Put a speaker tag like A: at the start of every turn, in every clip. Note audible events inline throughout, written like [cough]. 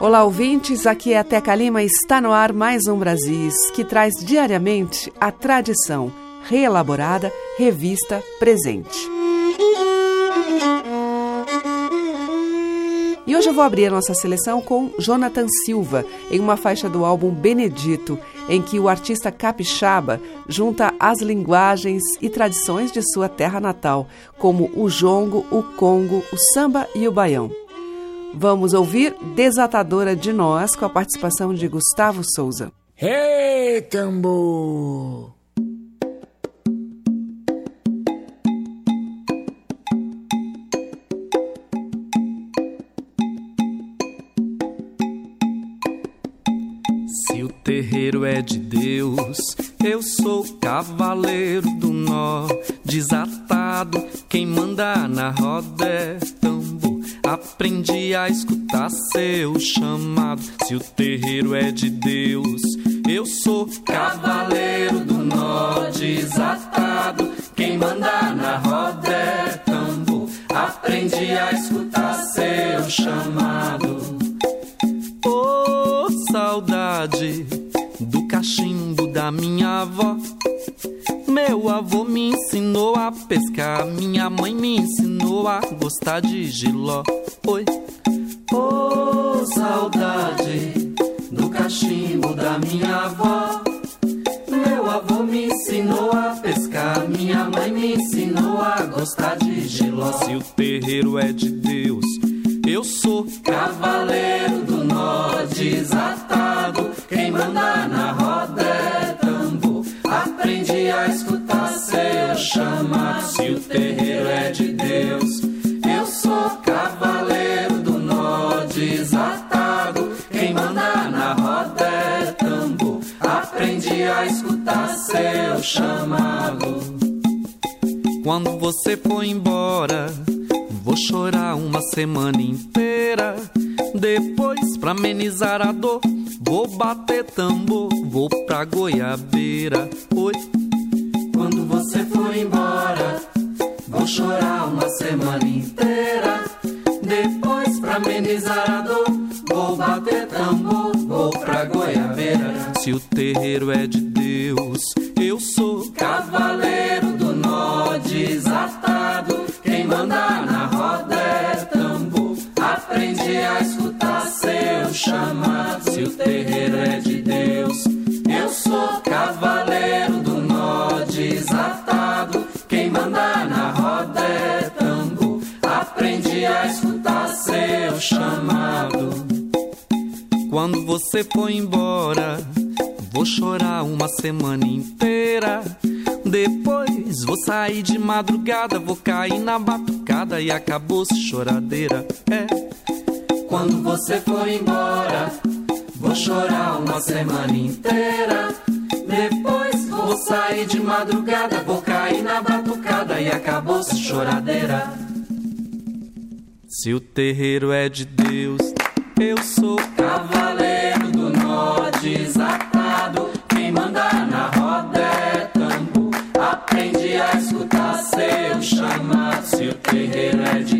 A: Olá, ouvintes. Aqui é a Teca Lima. Está no ar mais um Brasis, que traz diariamente a tradição reelaborada, revista, presente. E hoje eu vou abrir a nossa seleção com Jonathan Silva, em uma faixa do álbum Benedito, em que o artista capixaba junta as linguagens e tradições de sua terra natal, como o jongo, o congo, o samba e o baião. Vamos ouvir Desatadora de Nós com a participação de Gustavo Souza.
B: Hey, tambor!
C: Se o terreiro é de Deus, eu sou cavaleiro do nó, desatado, quem manda na roda é tambor. Aprendi a escutar seu chamado. Se o terreiro é de Deus, eu sou cavaleiro do nó, desatado, quem manda na roda é tambor. Aprendi a escutar seu chamado. Ô saudade do cachimbo da minha avó. Meu avô me ensinou a pescar, minha mãe me ensinou a gostar de giló. Oi. Ô saudade do cachimbo da minha avó. Meu avô me ensinou a pescar, minha mãe me ensinou a gostar de giló. Se o terreiro é de Deus, eu sou cavaleiro do nó desatado. Quem manda na roda é tambor. Aprendi a escutar seu chamado. Se o terreiro é de Deus, eu sou cavaleiro do nó desatado. Quem manda na roda é tambor. Aprendi a escutar seu chamado. Quando você for embora, vou chorar uma semana inteira. Depois, pra amenizar a dor, vou bater tambor, vou pra goiabeira. Oi. Quando você for embora, vou chorar uma semana inteira. Depois, pra amenizar a dor, vou bater tambor, vou pra goiabeira. Se o terreiro é de Deus, eu sou cavaleiro do nó desatado. Quem manda na roda é. Aprendi a escutar seu chamado. Se o terreiro é de Deus, eu sou cavaleiro do nó desatado. Quem manda na roda é tambor. Aprendi a escutar seu chamado. Quando você for embora, vou chorar uma semana inteira. Depois vou sair de madrugada, vou cair na batucada e acabou-se choradeira. É. Quando você for embora, vou chorar uma semana inteira. Depois vou sair de madrugada, vou cair na batucada e acabou-se choradeira. Se o terreiro é de Deus, eu sou cavaleiro do nó desatado. O terreiro é de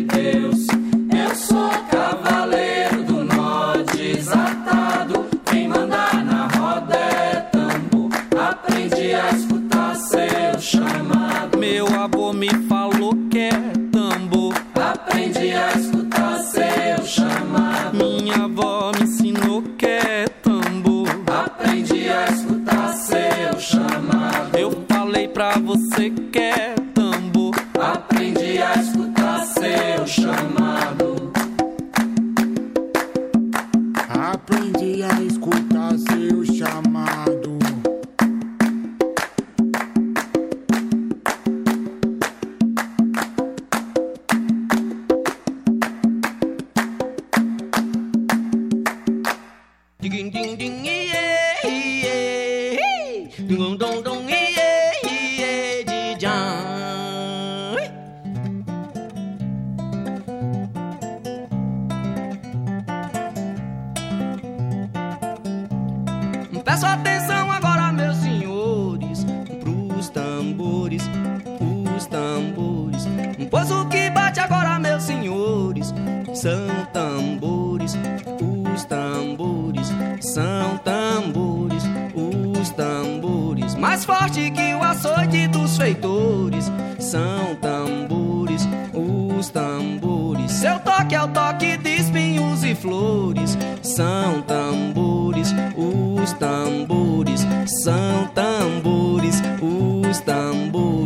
D: mais forte que o açoite dos feitores. São tambores, os tambores. Seu toque é o toque de espinhos e flores. São tambores, os tambores. São tambores, os tambores.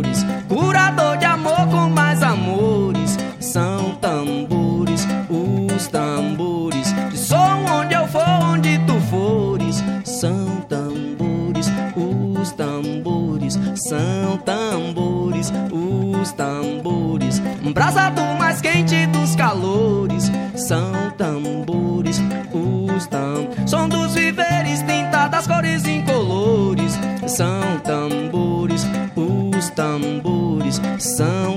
D: Tambores. Brasa do mais quente dos calores. São tambores, os tambores. Som dos viveres, tinta das cores incolores. São tambores, os tambores. São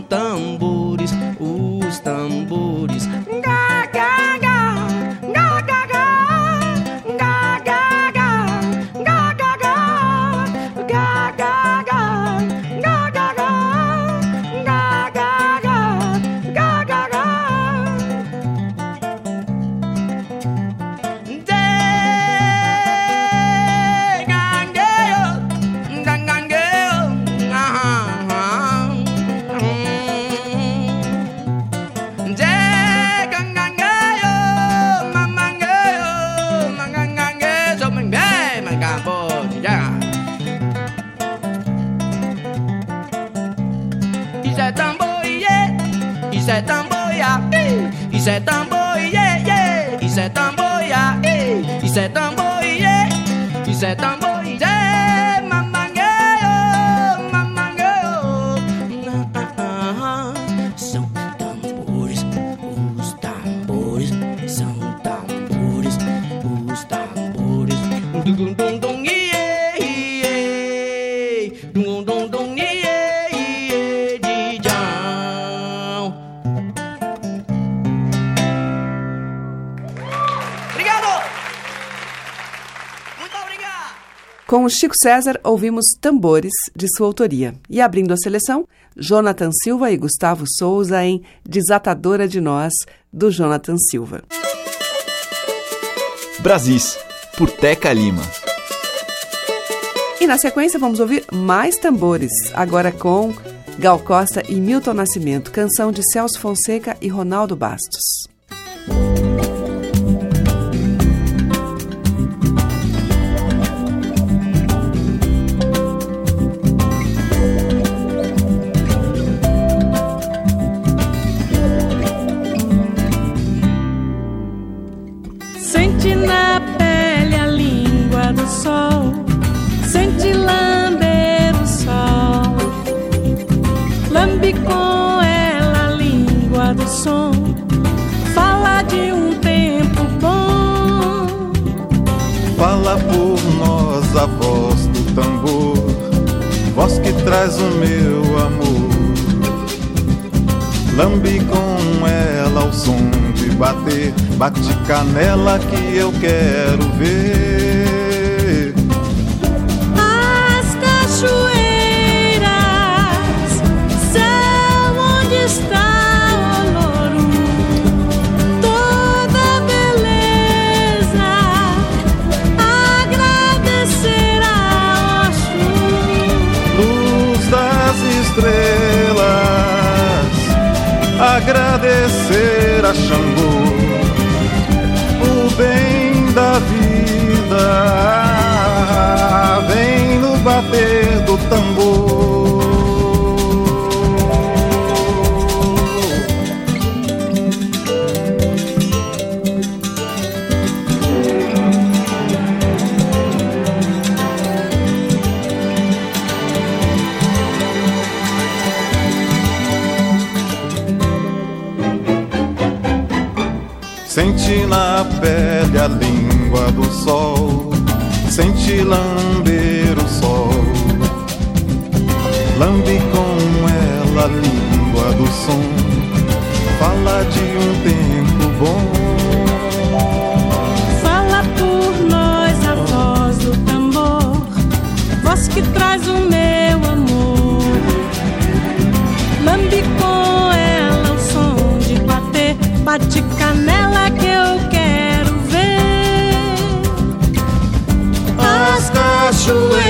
A: Com Chico César, ouvimos Tambores, de sua autoria. E abrindo a seleção, Jonathan Silva e Gustavo Souza em Desatadora de Nós, do Jonathan Silva.
E: Brasis, por Teca Lima.
A: E na sequência vamos ouvir mais tambores, agora com Gal Costa e Milton Nascimento, canção de Celso Fonseca e Ronaldo Bastos.
F: Traz o meu amor. Lambe com ela o som de bater, bate canela que eu quero ver.
G: Agradecer a
F: Xangô, o bem da vida, vem no bater do tambor. Na pele a língua do sol, sente lamber o sol. Lambe com ela a língua do som, fala de um tempo
H: away.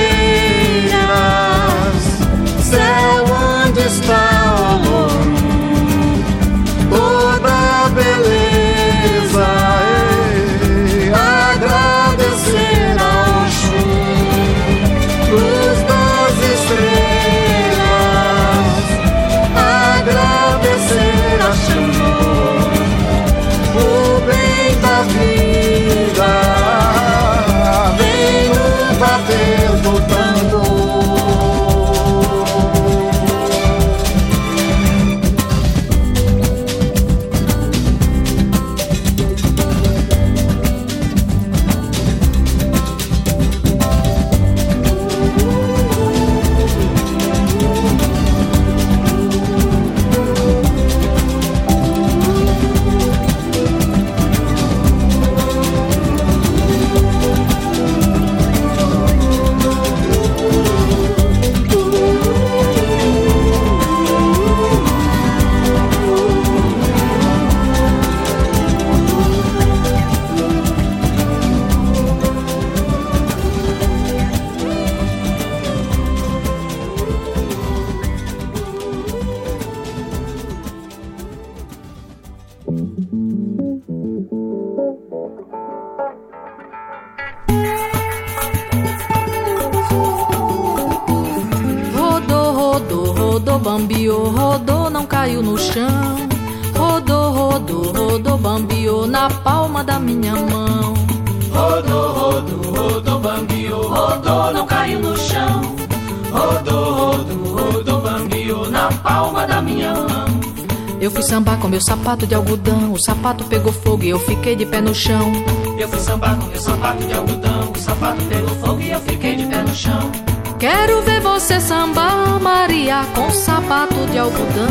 H: Sapato pegou fogo e eu fiquei de pé no chão.
I: Eu fui sambar com meu sapato de algodão, o sapato pegou fogo e eu fiquei de pé no chão.
H: Quero ver você sambar, Maria, com sapato de algodão.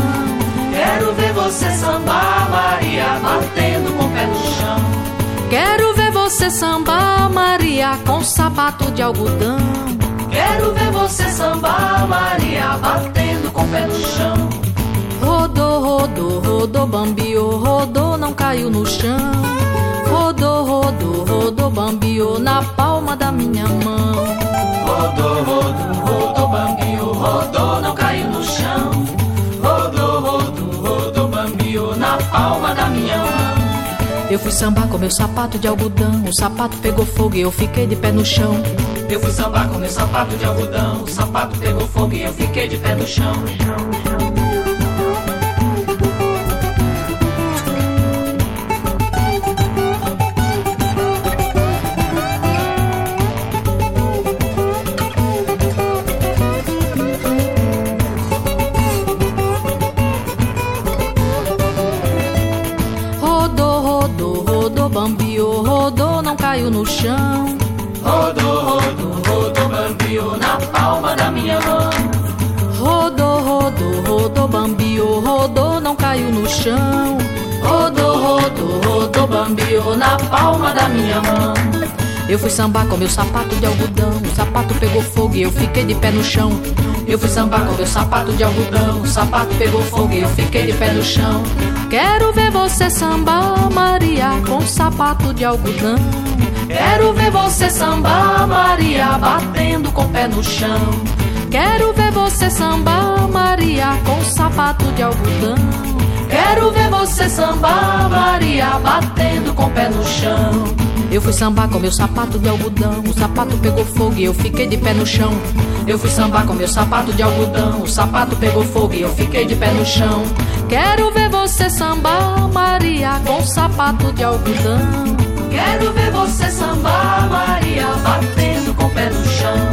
I: Quero ver você sambar, Maria, batendo com o pé no chão.
H: Quero ver você sambar, Maria, com sapato de algodão.
I: Quero ver você sambar, Maria, batendo com o pé no chão.
H: Rodou, rodou, rodou, bambiou, rodou, caiu no chão. Rodou, rodou, rodou, bambiou na palma da minha mão.
I: Rodou, rodou, rodou, bambiou, rodou, não caiu no chão. Rodou, rodou, rodou, bambiou na palma da minha mão.
H: Eu fui sambar com meu sapato de algodão, o sapato pegou fogo e eu fiquei de pé no chão.
I: Eu fui sambar com meu sapato de algodão, o sapato pegou fogo e eu fiquei de pé no chão.
H: No chão.
I: Rodou, rodou, rodou, bambiou na palma da minha mão.
H: Rodou, rodou, rodou, bambiou, rodou, não caiu no chão.
I: Rodou, rodou, rodou, bambiou na palma da minha mão.
H: Eu fui sambar com meu sapato de algodão, o sapato pegou fogo e eu fiquei de pé no chão.
I: Eu fui sambar com meu sapato de algodão, o sapato pegou fogo e eu fiquei de pé no chão.
H: Quero ver você sambar, Maria, com sapato de algodão.
I: Quero ver você sambar, Maria, batendo com o pé no chão.
H: Quero ver você sambar, Maria, com sapato de algodão.
I: Quero ver você sambar, Maria, batendo com o pé no chão.
H: Eu fui sambar com meu sapato de algodão, o sapato pegou fogo e eu fiquei de pé no chão.
I: Eu fui sambar com meu sapato de algodão, o sapato pegou fogo e eu fiquei de pé no chão.
H: Quero ver você sambar, Maria, com sapato de algodão.
I: Quero ver você sambar, Maria, batendo com o pé no chão.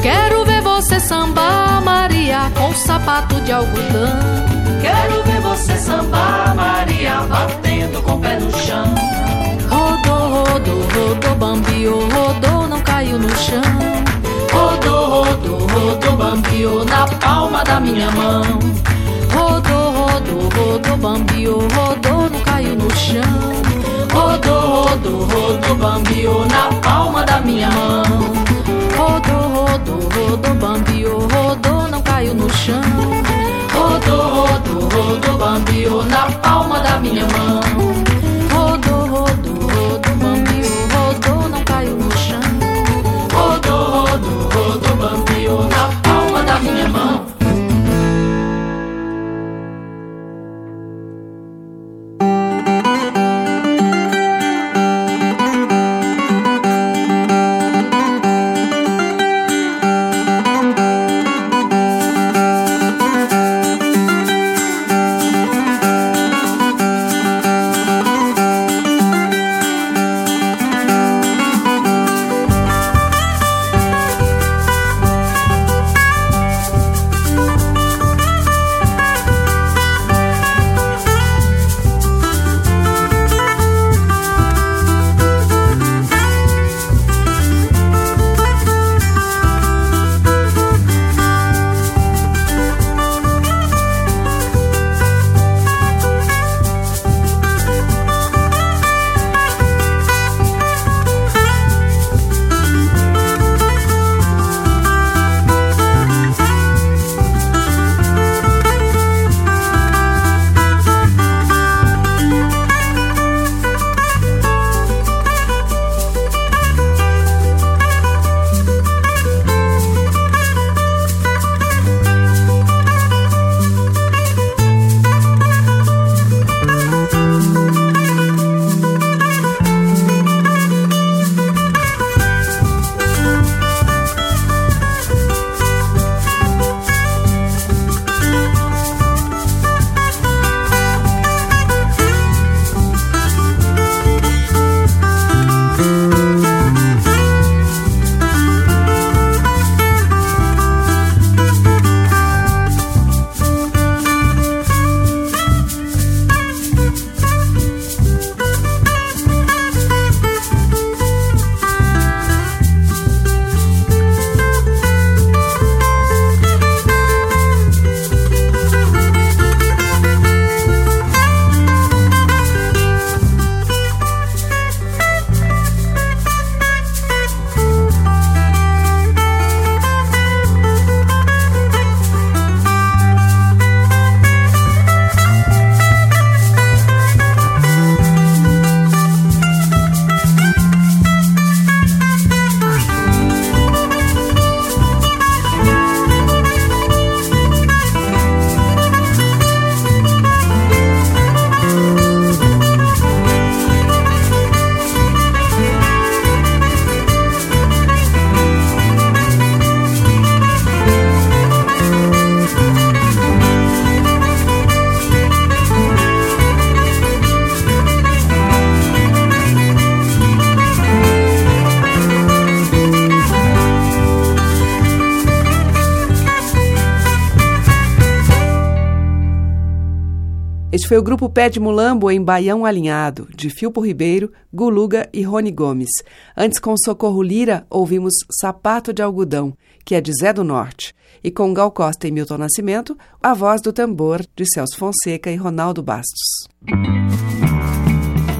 H: Quero ver você sambar, Maria, com sapato de algodão.
I: Quero ver você sambar, Maria, batendo com o pé no chão.
H: Rodou, rodou, rodou, bambiou, rodou, não caiu no chão.
I: Rodou, rodou, rodou, bambiou na palma da minha mão.
H: Rodou, rodou, rodou, bambiou, rodou, não caiu no chão.
I: Rodou, rodou, rodou, bambiou na palma da minha mão.
H: Rodou, rodou, rodou, bambiou, rodou, não caiu no chão.
I: Rodou, rodou, rodou, bambiou na palma da minha mão.
A: Foi o grupo Pé de Mulambo em Baião Alinhado, de Filpo Ribeiro, Guluga e Rony Gomes. Antes, com Socorro Lira, ouvimos Sapato de Algodão, que é de Zé do Norte. E com Gal Costa e Milton Nascimento, a voz do tambor de Celso Fonseca e Ronaldo Bastos.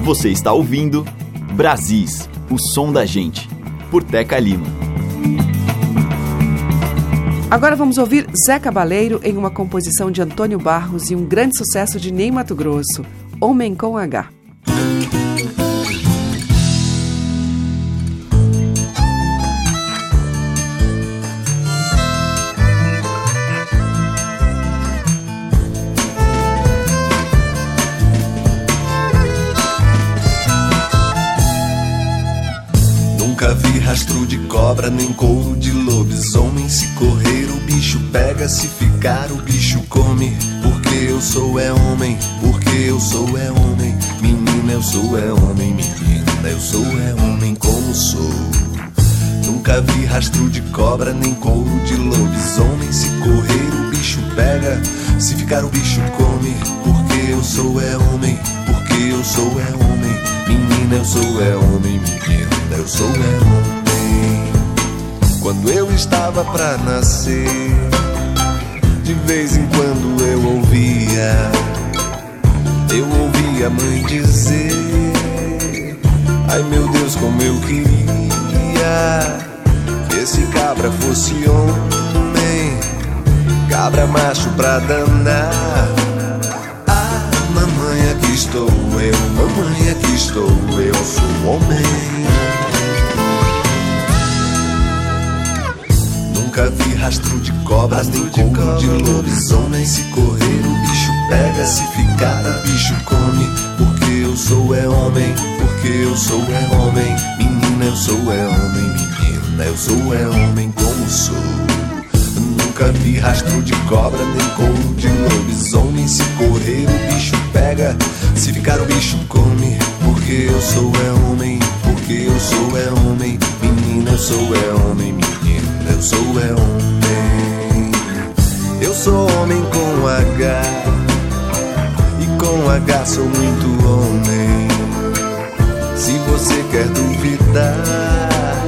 E: Você está ouvindo Brasis, o som da gente, por Teca Lima.
A: Agora vamos ouvir Zé Cabaleiro em uma composição de Antônio Barros e um grande sucesso de Ney Mato Grosso, Homem com H.
J: Nunca vi rastro de cobra, nem couro de lobisomem. Se correr, o bicho pega, se ficar, o bicho come. Porque eu sou é homem, porque eu sou é homem. Menina, eu sou é homem, menina, eu sou é homem como sou. Nunca vi rastro de cobra, nem couro de lobisomem. Se correr, o bicho pega, se ficar, o bicho come. Porque eu sou é homem, porque eu sou é homem. Menina, eu sou é homem, menina, eu sou homem. Quando eu estava pra nascer, de vez em quando eu ouvia, eu ouvia a mãe dizer: Ai meu Deus, como eu queria que esse cabra fosse homem, cabra macho pra danar. Ah, mamãe, aqui estou eu, mamãe, aqui estou eu, sou homem. Nunca vi rastro de cobras, nem couro de lobisomem. Se correr, o bicho pega, se ficar, o bicho come. Porque eu sou é homem, porque eu sou é homem. Menina, eu sou é homem, menina, eu sou é homem como sou. Nunca vi rastro de cobra, nem couro de lobisomem. Se correr, o bicho pega, se ficar, o bicho come. Porque eu sou é homem, porque eu sou é homem. Menina, eu sou é homem, eu sou é homem. Eu sou homem com H, e com H sou muito homem. Se você quer duvidar,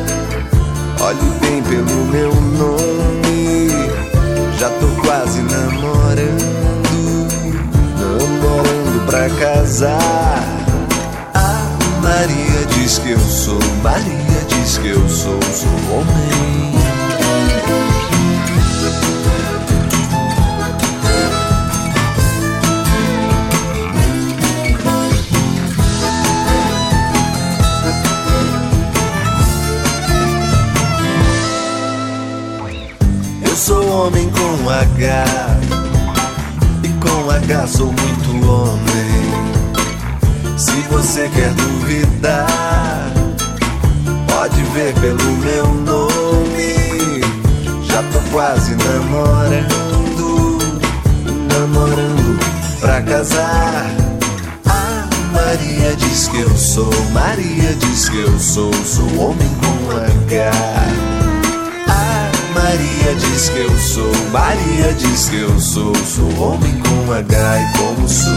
J: olhe bem pelo meu nome. Já tô quase namorando, namorando pra casar. A Maria diz que eu sou, Maria diz que eu sou, sou homem. Homem com H E com H sou muito homem. Se você quer duvidar Pode ver pelo meu nome quase namorando Namorando pra casar A Maria diz que eu sou Maria diz que eu sou Sou homem com H a Maria diz que eu sou, Maria diz que eu sou, sou homem com H e como sou.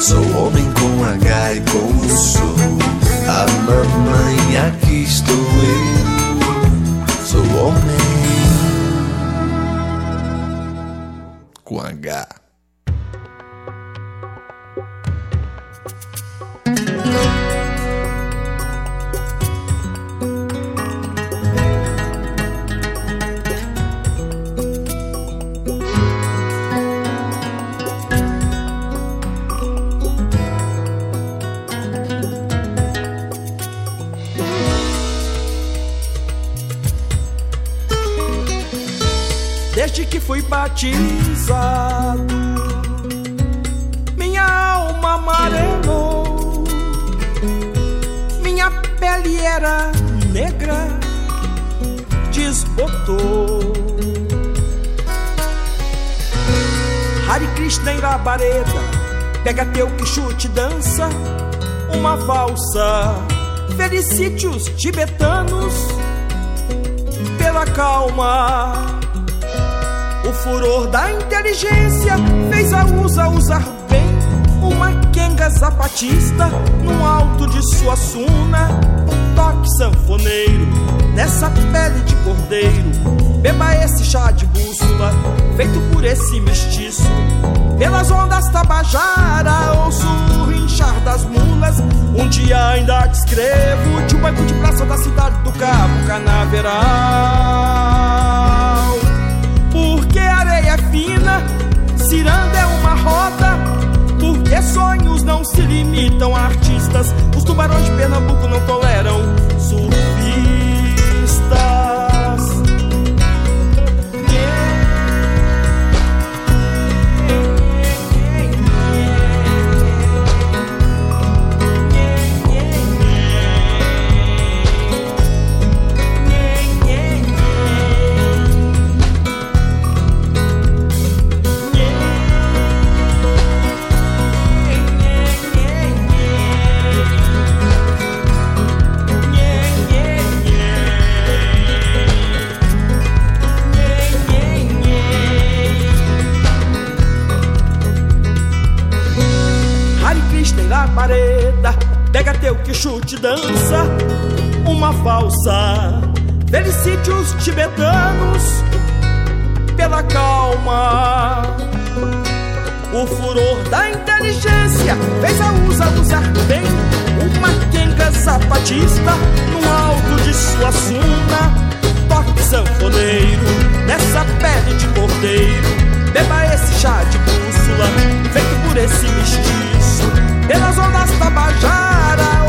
J: Sou homem com H e como sou. A mamãe, aqui estou eu. Sou homem com H.
K: minha alma amarelou, minha pele era negra, desbotou. Hare Krishna em labareda, pega teu que chute dança, uma valsa. Felicite-os tibetanos pela calma O furor da inteligência fez a usa usar bem uma quenga zapatista no alto de sua suna. Um toque sanfoneiro nessa pele de cordeiro. Beba esse chá de bússola feito por esse mestiço. Pelas ondas tabajara ouço o rinchar das mulas. Um dia ainda te escrevo de um banco de praça da cidade do Cabo Canaveral. Porque areia é fina, ciranda é uma roda. Porque sonhos não se limitam a artistas. Os tubarões de Pernambuco não toleram surfistas. Pega teu que chute dança, uma falsa. Felicite os tibetanos pela calma. O furor da inteligência fez a usa usar bem uma quenga zapatista no alto de sua suna. Toque sanfoneiro nessa pele de cordeiro. Beba esse chá de bússola feito por esse mestiço pelas ondas tabajara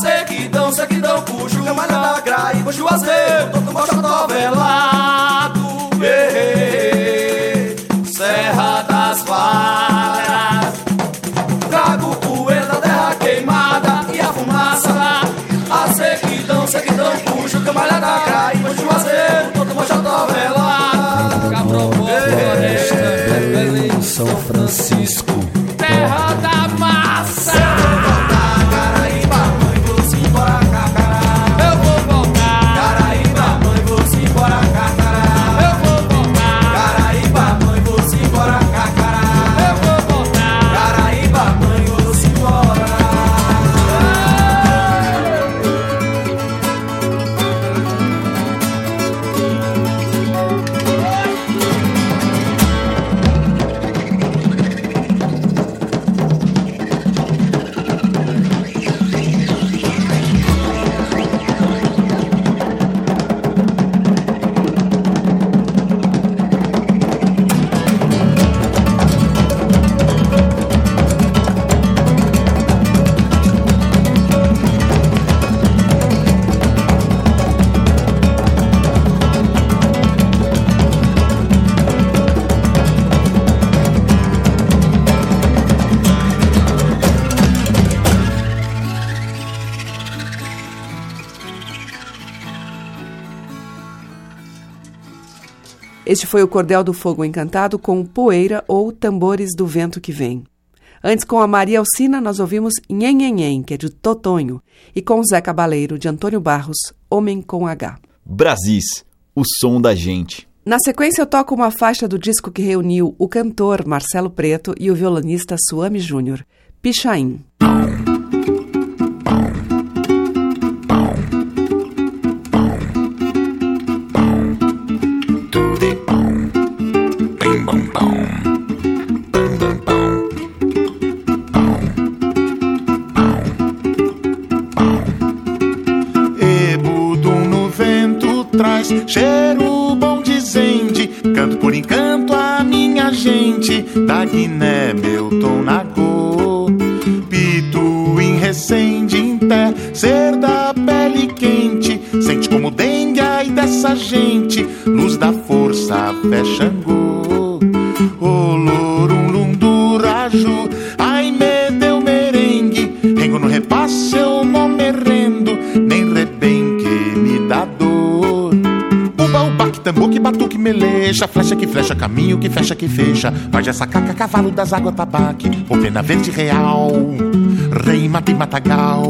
L: sequidão, sequidão, puxo camalha da graíba, juazeiro, todo mochotó velado.
A: Este foi o Cordel do Fogo Encantado com Poeira ou Tambores do Vento que Vem. Antes, com a Maria Alcina, nós ouvimos Nhen, que é de Totonho, e com o Zé Cabaleiro, de Antônio Barros, Homem com H.
E: Brasis, o som da gente.
A: Na sequência, eu toco uma faixa do disco que reuniu o cantor Marcelo Preto e o violonista Suame Júnior, Pichain.
M: Gente fecha. Vai essa caca, cavalo das águas, tabaque, o pena verde real, rei mata e matagal.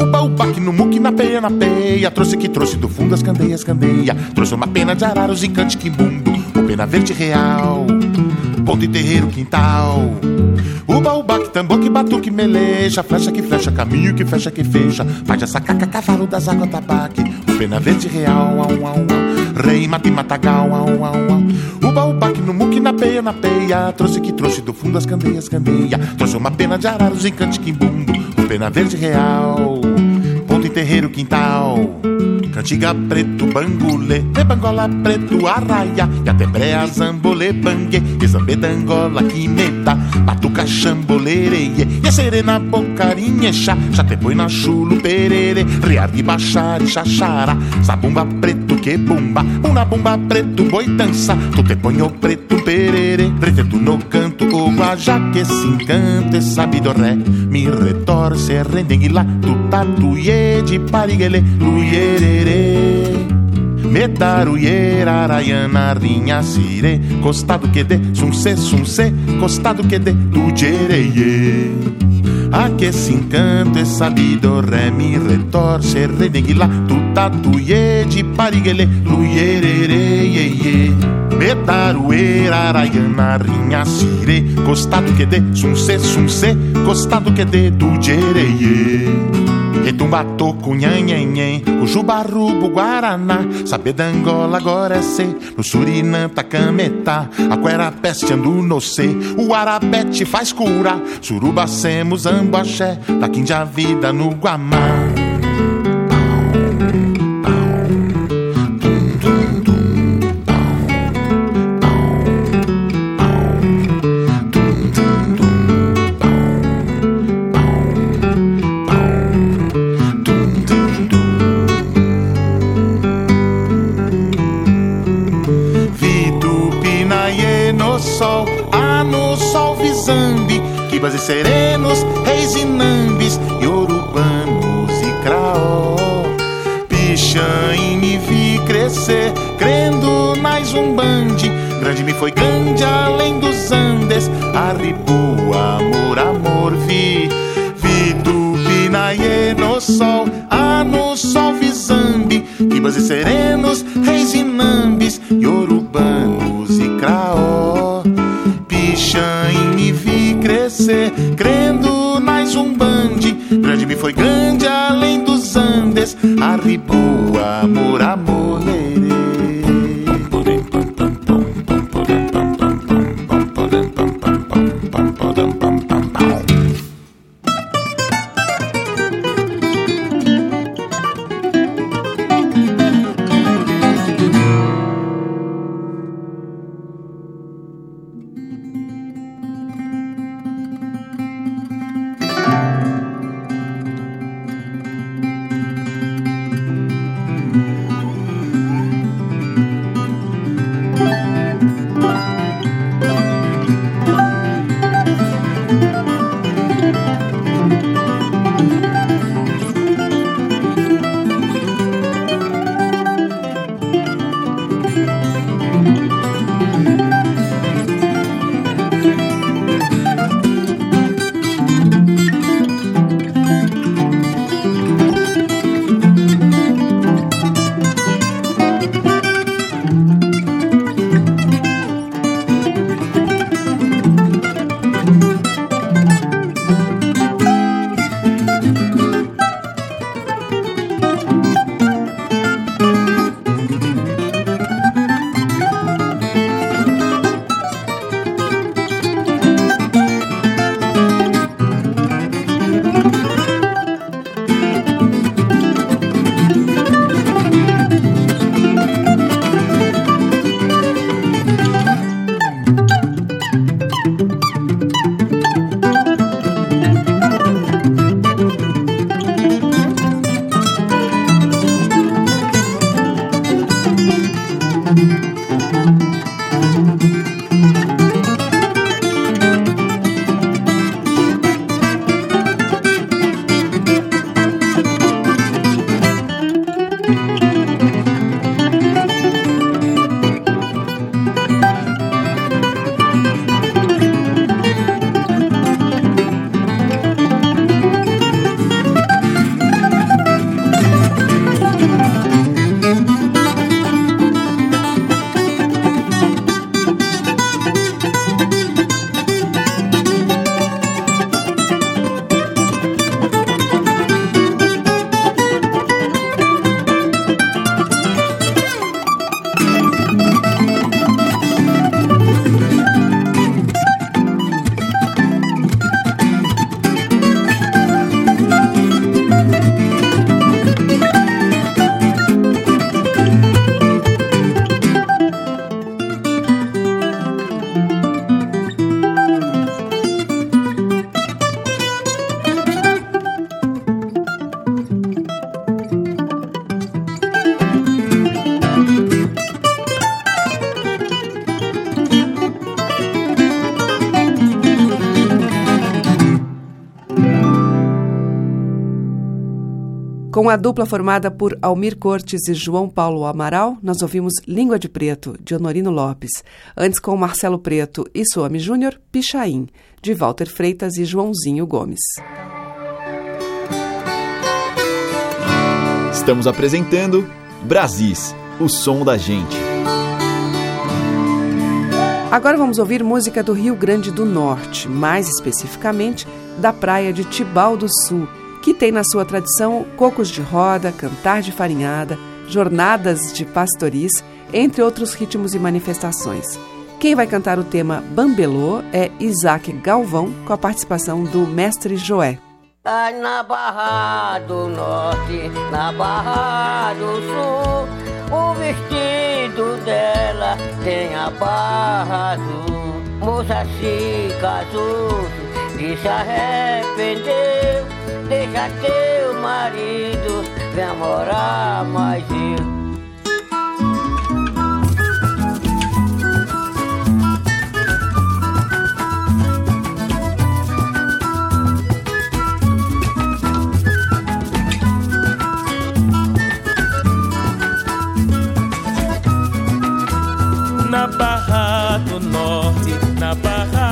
M: Uba, uba, que no muque, na peia, na peia, trouxe que trouxe do fundo as candeias, candeia. Trouxe uma pena de araros e cante quimbundo, o pena verde real, ponto e terreiro, quintal. Uba, uba, que tambor, que batuque, meleja, flecha que flecha, caminho que fecha, que fecha. Vai essa caca, cavalo das águas, tabaque, o pena verde real, au, au, au. Rei, mata e matagal, au, au, au. Peia, na peia, trouxe que trouxe do fundo as candeias, candeia. Trouxe uma pena de araros e cante quimbundo, o pena verde real, ponto em terreiro, quintal. Cantiga preto, bangulê, de bangola preto, arraia, brea, zambolê, bangue, zambê angola, quimeta, batuca, chambolereie, e a serena, bocarinha, chá, põe na chulo, perere, riargue, baixare, xaxara, sabumba preto, que bumba, una bumba preto, boi dança, tu te põe preto no canto, o guajá, que se encanta, e sabe do ré, mi retorce, rendengue lá, tu tatuie de pariguele, luierere. Metaruieira, araiana, rinha, sire Costado que dê, sunse, sunse Costado que dê, lugereie A que se encanto é sabido Ré, mi, retorce, reneguila Tu tatuie de pariguele Luierere, ye, ye. Betarueira, araiana, rinha, sire Costado que dê, sunse, sunse Costado que dê do Retumbato, cunhanhenhen, o jubarubo, guaraná Sabedangola, agora é C No Surinam, Tacametá Aquera, peste, andu, no C O arabete faz cura Surubacemos, ambaxé Taquinja, vida no Guamá amor, amor, vi. Vi tupinaie no sol, a no sol vizambi, quibas e serenos, reis e nambis, yorubanos e craó. Pichã me vi crescer, crendo na zumbande. Grande me foi grande além dos Andes, arribou
A: a dupla formada por Almir Cortes e João Paulo Amaral, nós ouvimos Língua de Preto, de Honorino Lopes. Antes, com Marcelo Preto e Suame Júnior, Pichain, de Walter Freitas e Joãozinho Gomes.
E: Estamos apresentando Brasis, o som da gente.
A: Agora vamos ouvir música do Rio Grande do Norte, mais especificamente da praia de Tibau do Sul, que tem na sua tradição cocos de roda, cantar de farinhada, jornadas de pastoris, entre outros ritmos e manifestações. Quem vai cantar o tema Bambelô é Isaac Galvão, com a participação do mestre Joé.
N: Ai, na Barra do Norte, na Barra do Sul, o vestido dela tem a barra azul. Moça se casou, se arrependeu, deixa teu marido, vem morar mais eu.
O: na Barra do Norte, na Barra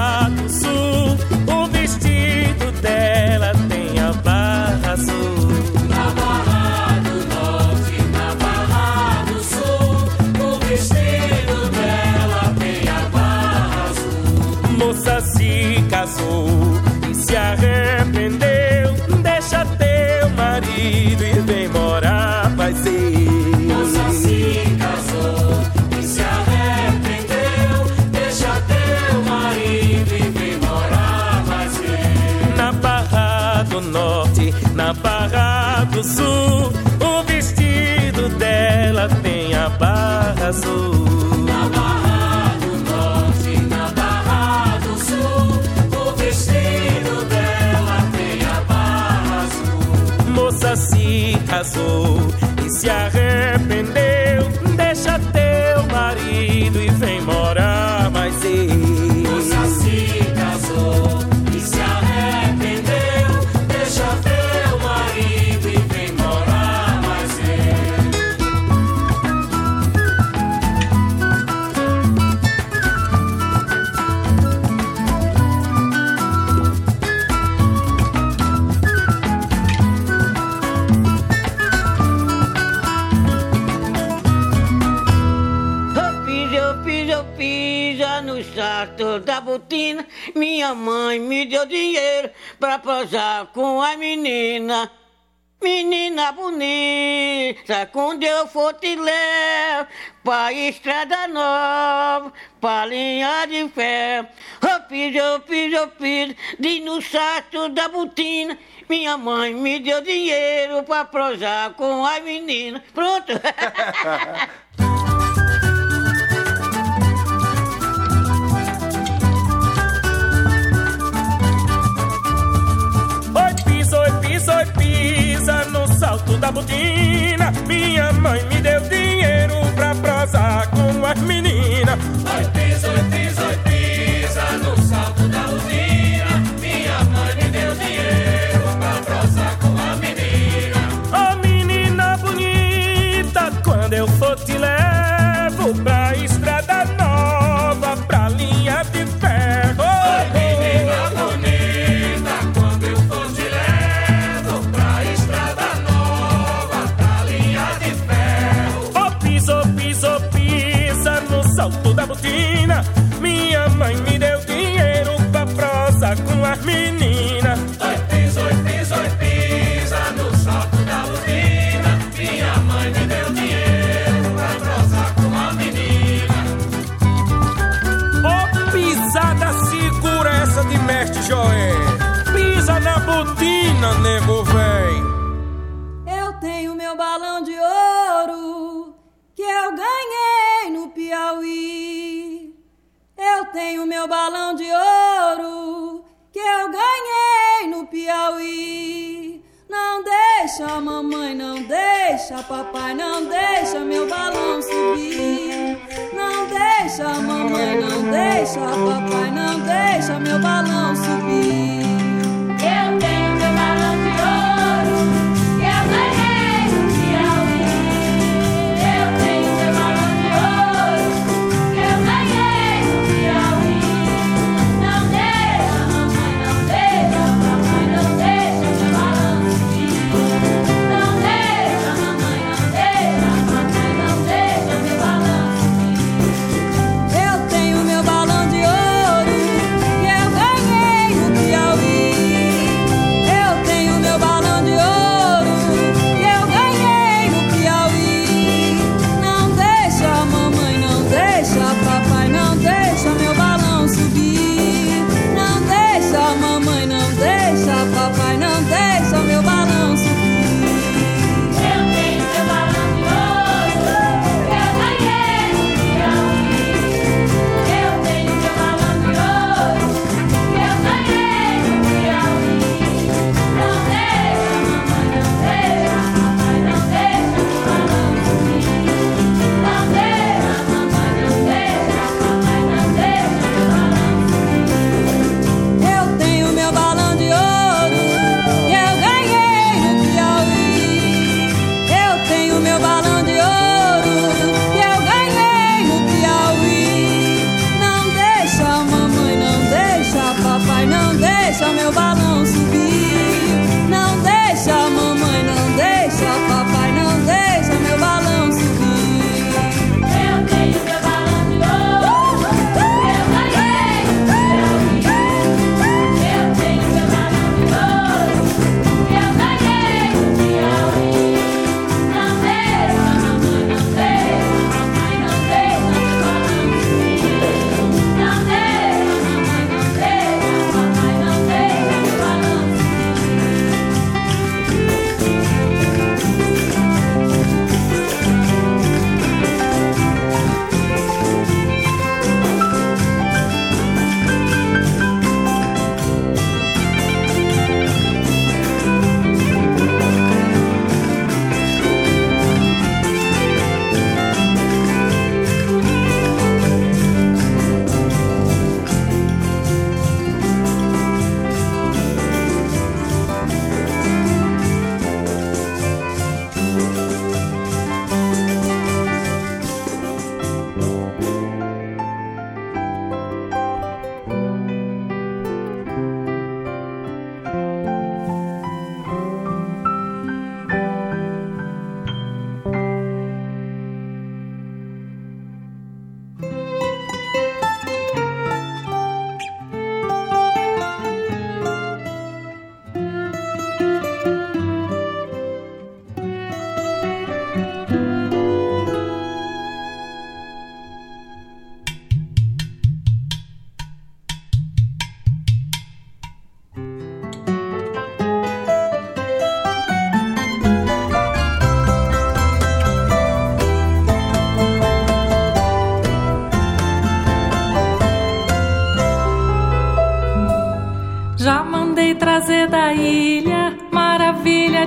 O: marido e vem morar, vai ser.
P: Moça se casou e se arrependeu. Deixa teu marido e vem morar mais ver.
O: Na Barra do Norte, na Barra do Sul, o vestido dela tem a barra azul. Se casou e se
N: deu dinheiro pra posar com a menina. Menina bonita, quando eu for te levo pra estrada nova, pra linha de ferro. Eu piso, eu piso, eu piso, de no salto da botina. Minha mãe me deu dinheiro pra prosar com a menina. Pronto. [laughs] [laughs]
O: pisa, oi, pisa, no salto da botina. Minha mãe me deu dinheiro pra prosar com as meninas.
P: Oi,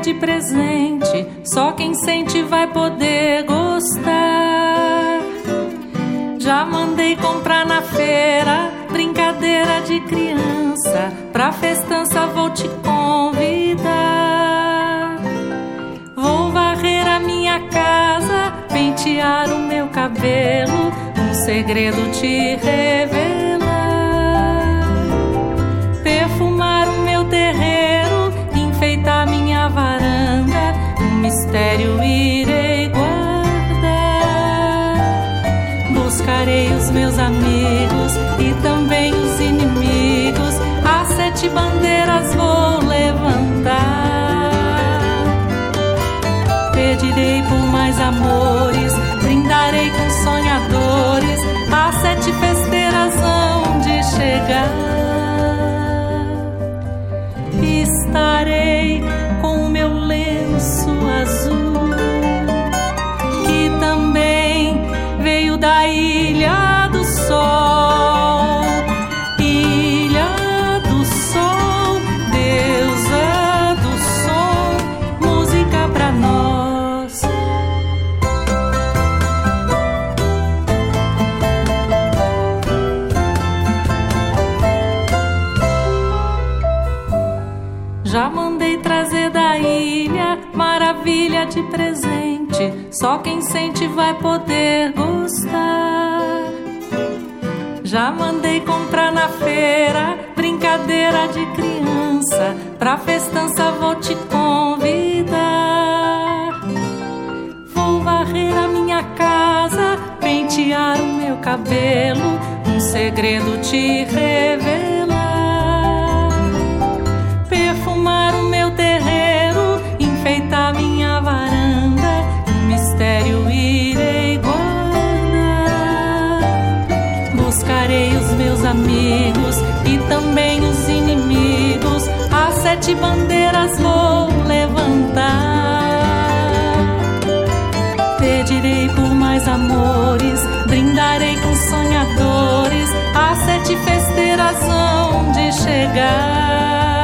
O: de
H: presente. Só quem sente vai poder gostar. Já mandei comprar na feira brincadeira de criança. Pra festança vou te convidar. Vou varrer a minha casa, pentear o meu cabelo, um segredo te revelar. Mistério irei guardar. Buscarei os meus amigos e também os inimigos, as sete bandeiras vou levantar. Pedirei por mais amores, Só quem sente vai poder gostar. Já mandei comprar na feira brincadeira de criança. Pra festança vou te convidar. Vou varrer a minha casa, pentear o meu cabelo, um segredo te revelar. Amigos e também os inimigos, as sete bandeiras vou levantar. Pedirei por mais amores, brindarei com sonhadores, as sete festeiras hão de chegar.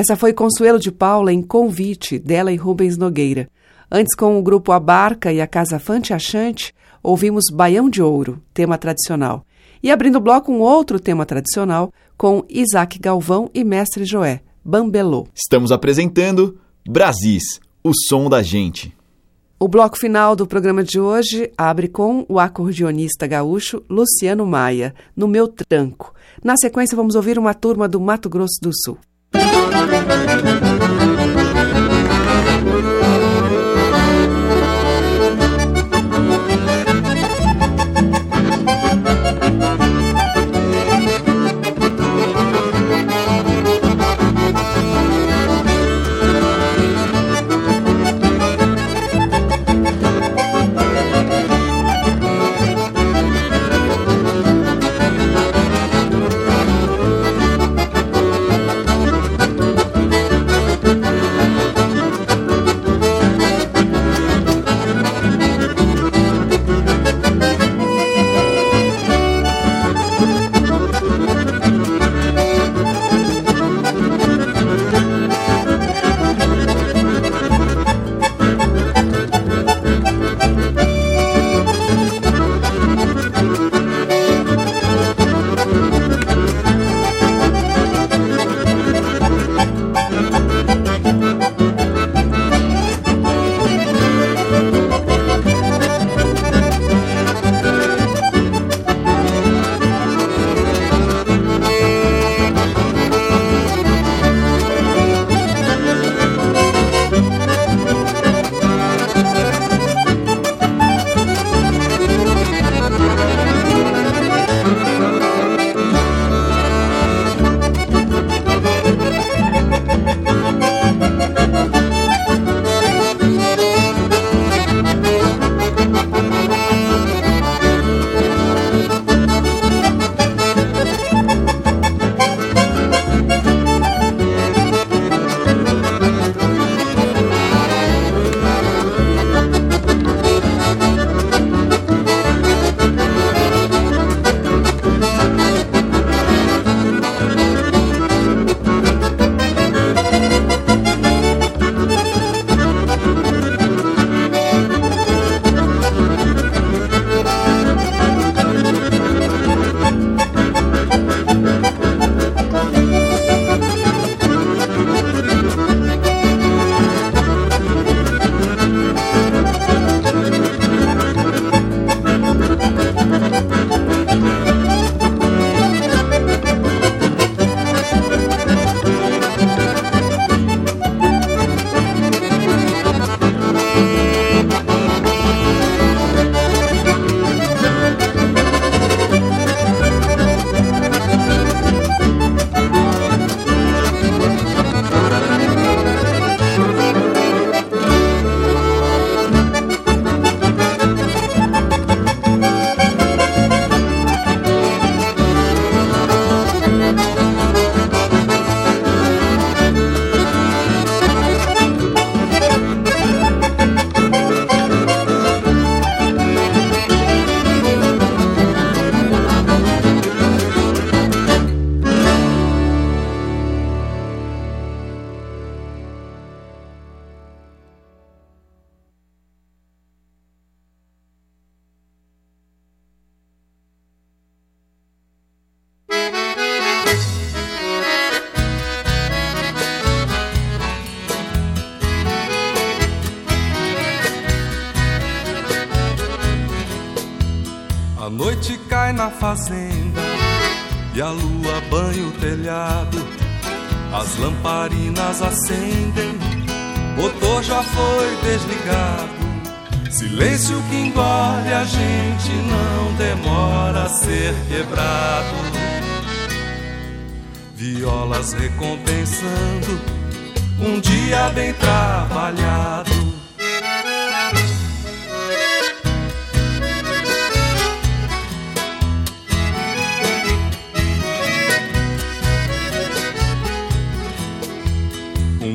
A: Essa foi Consuelo de Paula em Convite, dela e Rubens Nogueira. Antes, com o grupo A Barca e a Casa Fante Achante, ouvimos Baião de Ouro, tema tradicional. E abrindo o bloco, um outro tema tradicional, com Isaac Galvão e Mestre Joé, Bambelô.
E: Estamos apresentando Brasis, o som da gente.
A: O bloco final do programa de hoje abre com o acordeonista gaúcho Luciano Maia, No Meu Tranco. Na sequência, vamos ouvir uma turma do Mato Grosso do Sul.
I: Thank
C: you.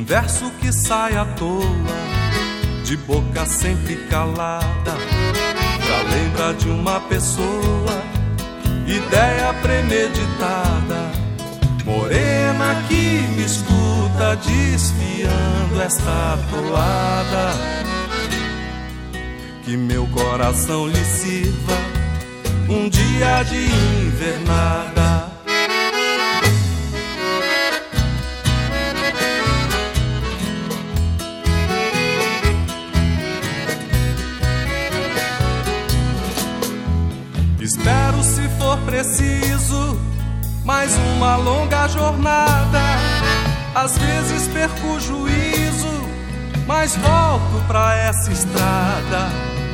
C: Verso que sai à toa, de boca sempre calada, já lembra de uma pessoa, ideia premeditada, morena que me escuta desfiando esta toada. Que meu coração lhe sirva um dia de invernada. Preciso mais uma longa jornada. Às vezes perco o juízo, mas volto pra essa estrada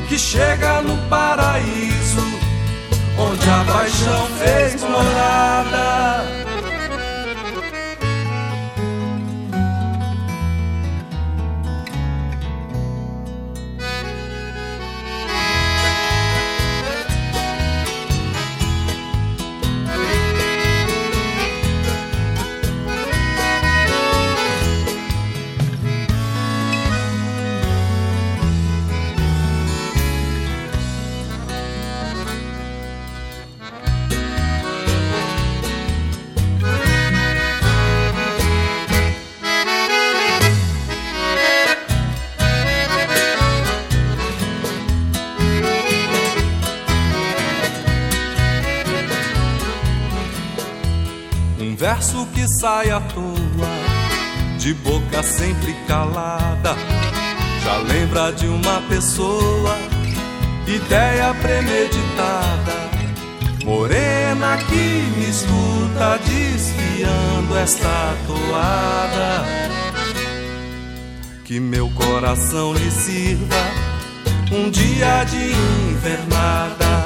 C: que chega no paraíso, onde a paixão fez morada. Sai à toa, de boca sempre calada, já lembra de uma pessoa, ideia premeditada, morena que me escuta desfiando esta toada. Que meu coração lhe sirva um dia de invernada.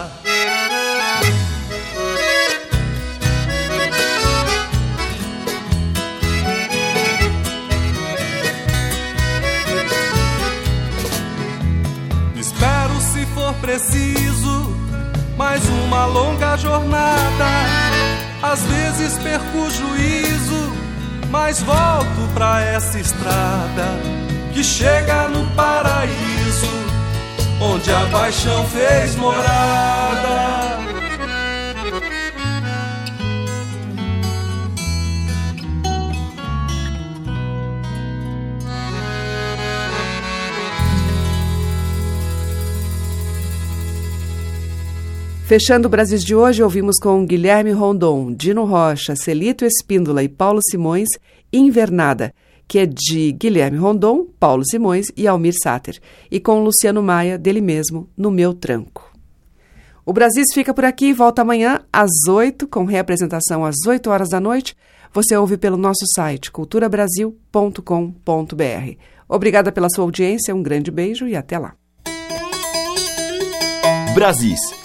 C: Preciso mais uma longa jornada. Às vezes perco o juízo, mas volto pra essa estrada que chega no paraíso, onde a paixão fez morada.
A: Fechando o Brasil de hoje, ouvimos com Guilherme Rondon, Dino Rocha, Celito Espíndola e Paulo Simões, Invernada, que é de Guilherme Rondon, Paulo Simões e Almir Sater, e com Luciano Maia, dele mesmo, No Meu Tranco. O Brasil fica por aqui e volta amanhã às 8, com reapresentação às 8 horas da noite. Você ouve pelo nosso site culturabrasil.com.br. Obrigada pela sua audiência, um grande beijo e até lá.
E: Brasis.